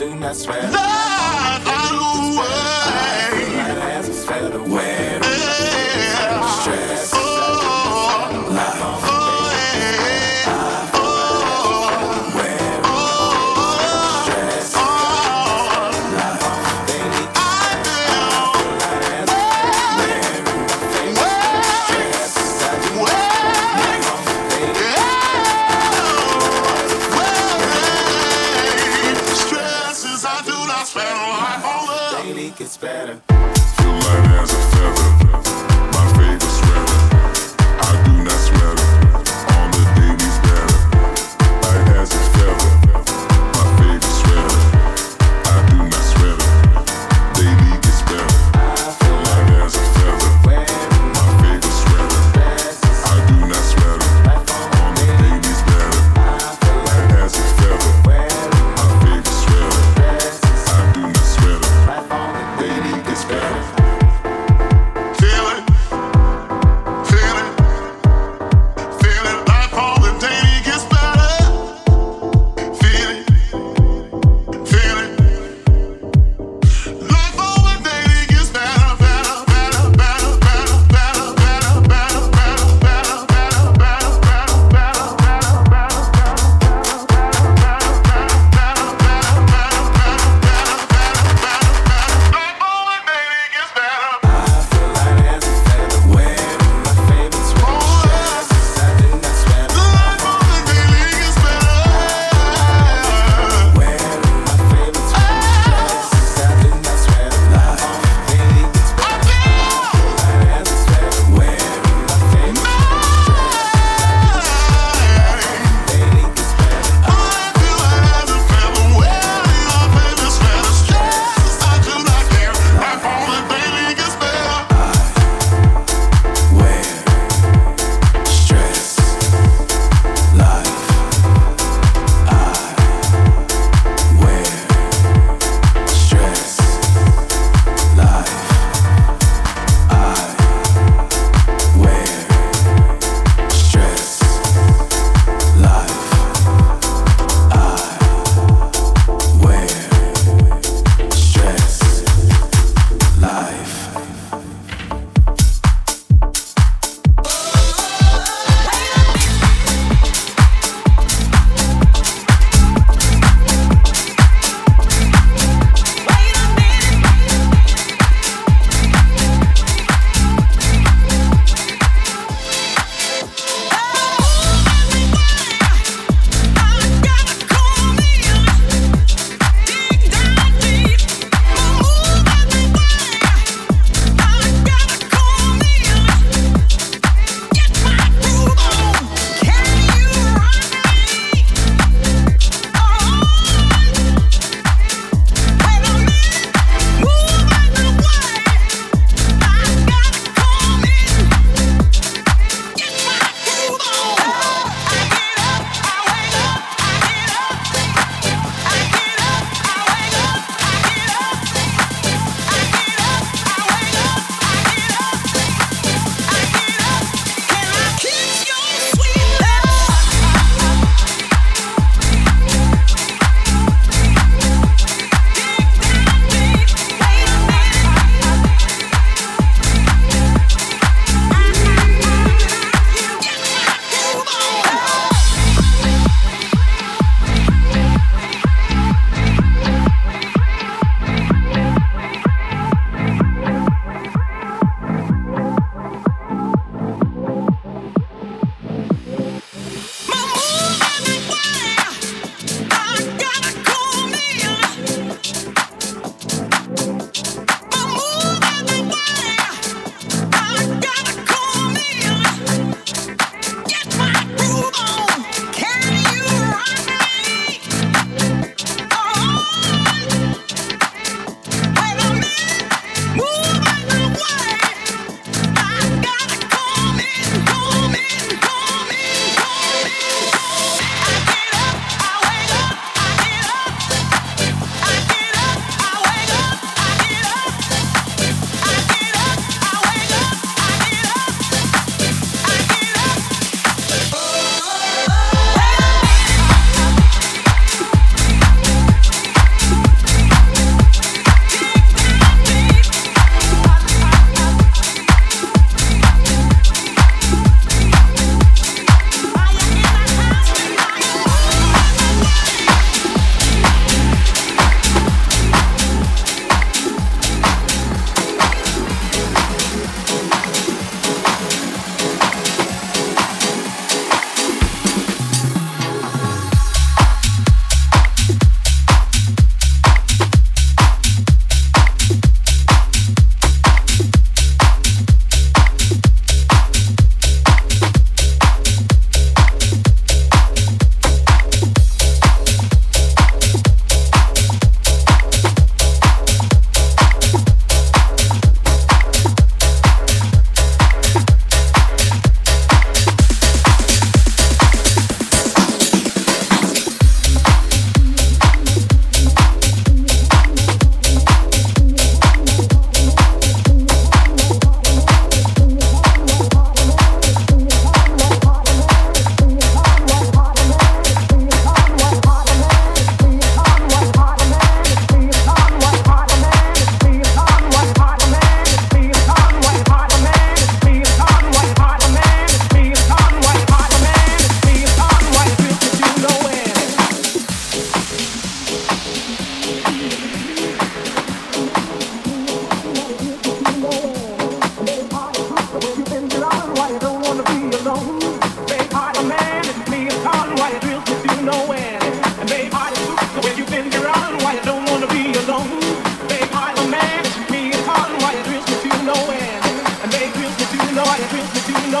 do not sweat. Love,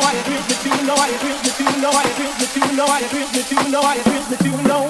know I feel that you know I feel that you know I feel that you know I feel that you know I feel that you know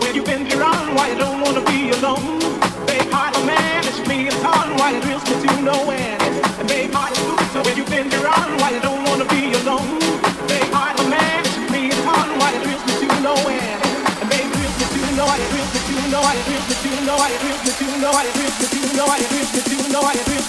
When you've been around, why you don't wanna be alone? Babe, heart a man, it's me and hard, why me to nowhere. And heart is so you been around, why you don't wanna be alone? Heart man, it's me and why me to nowhere. And me to nowhere, me to nowhere, me to nowhere, me to nowhere, me to nowhere.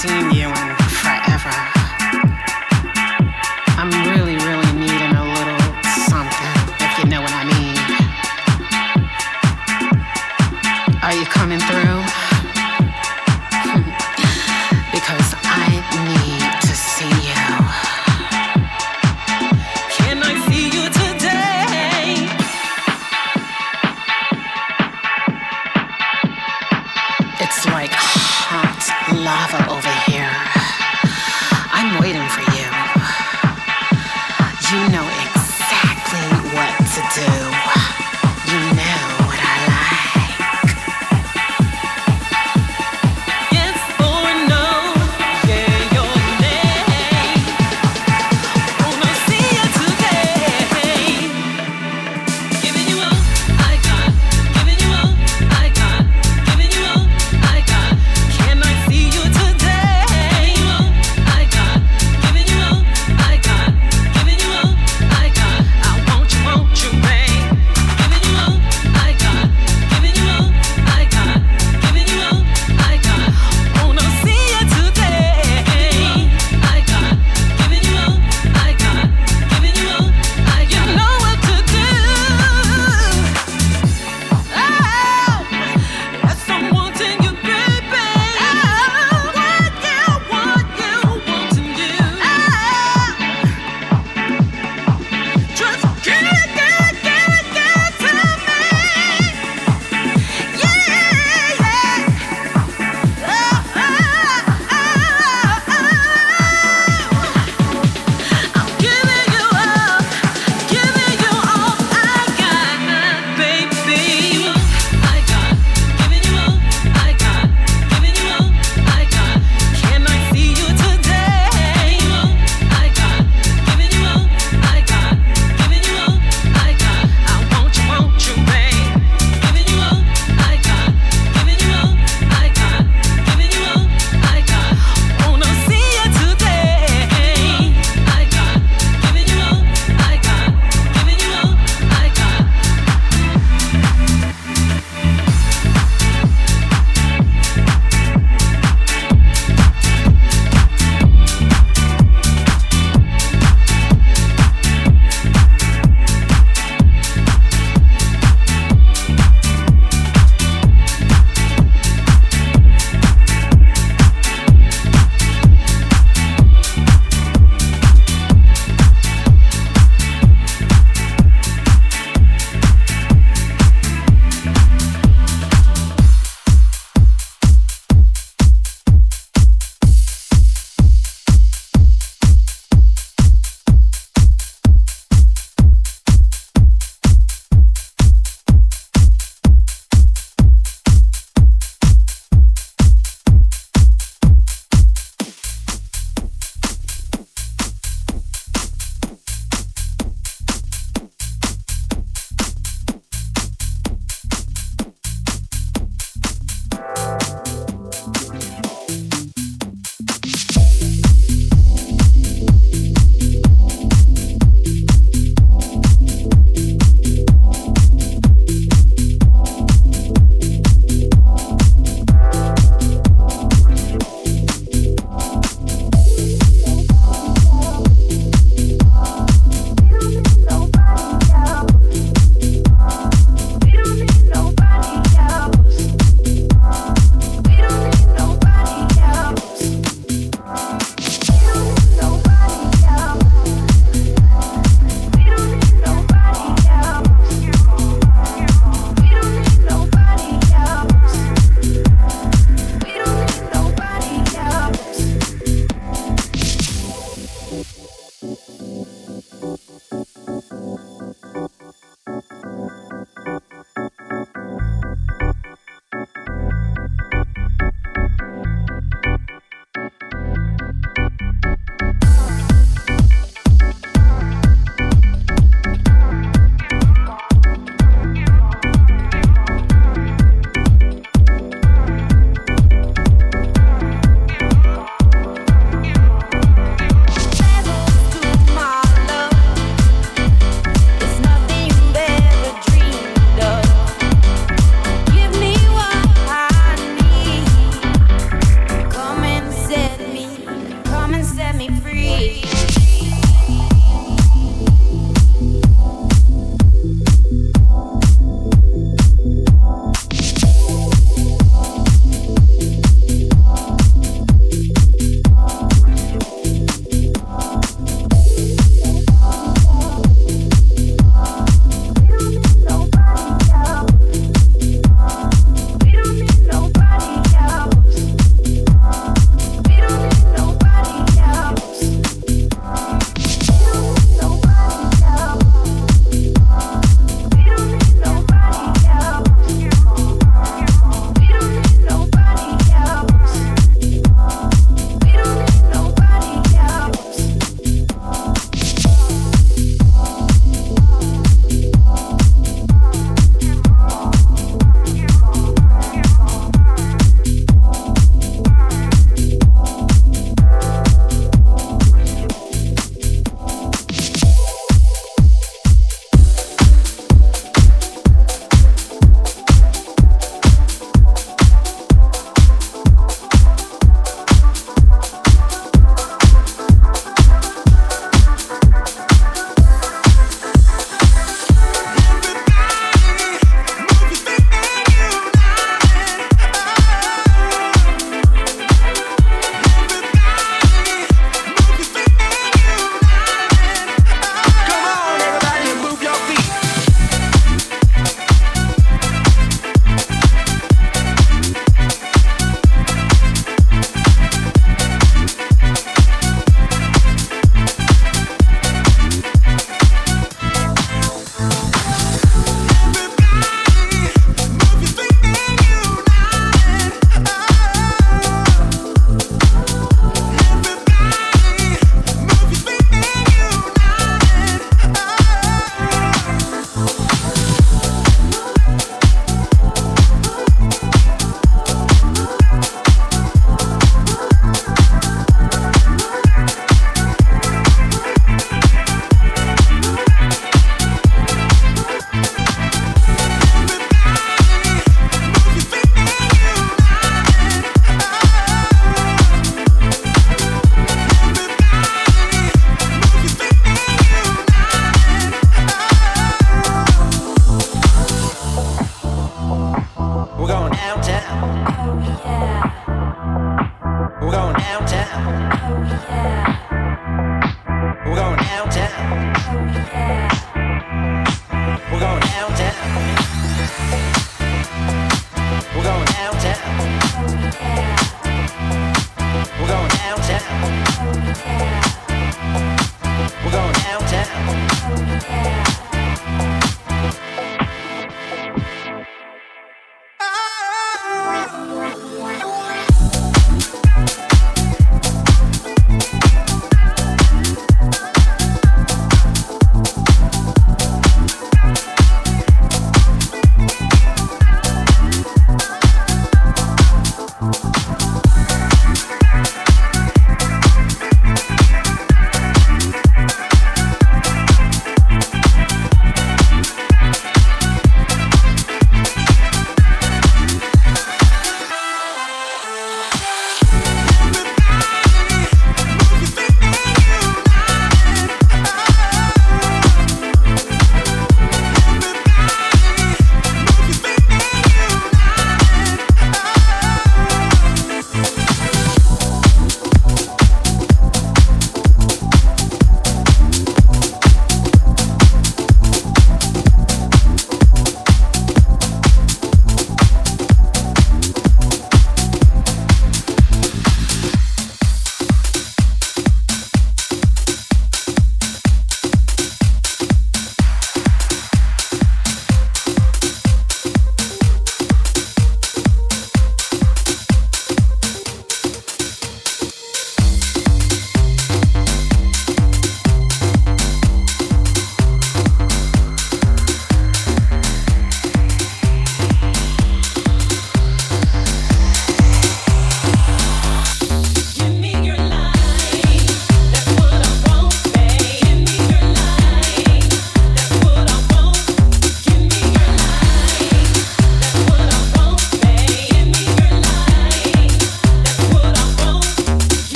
seen you in forever.